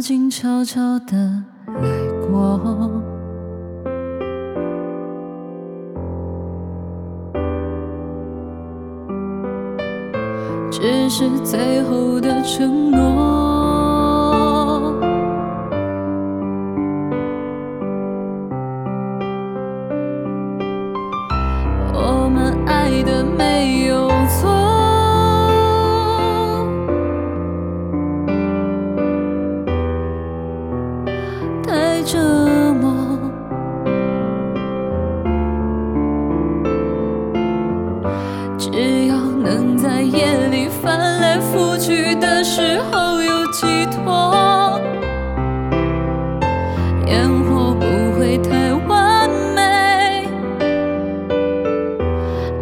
静悄悄的来过。只是最后的承诺。只要能在夜里翻来覆去的时候有寄托，烟火不会太完美，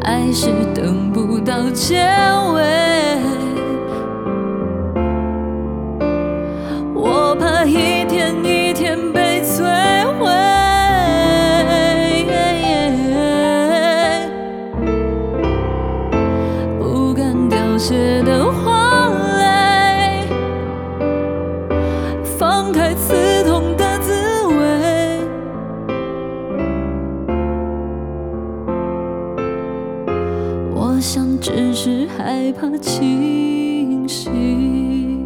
爱是等不到结凋谢的花蕾，放开刺痛的滋味。我想只是害怕清醒。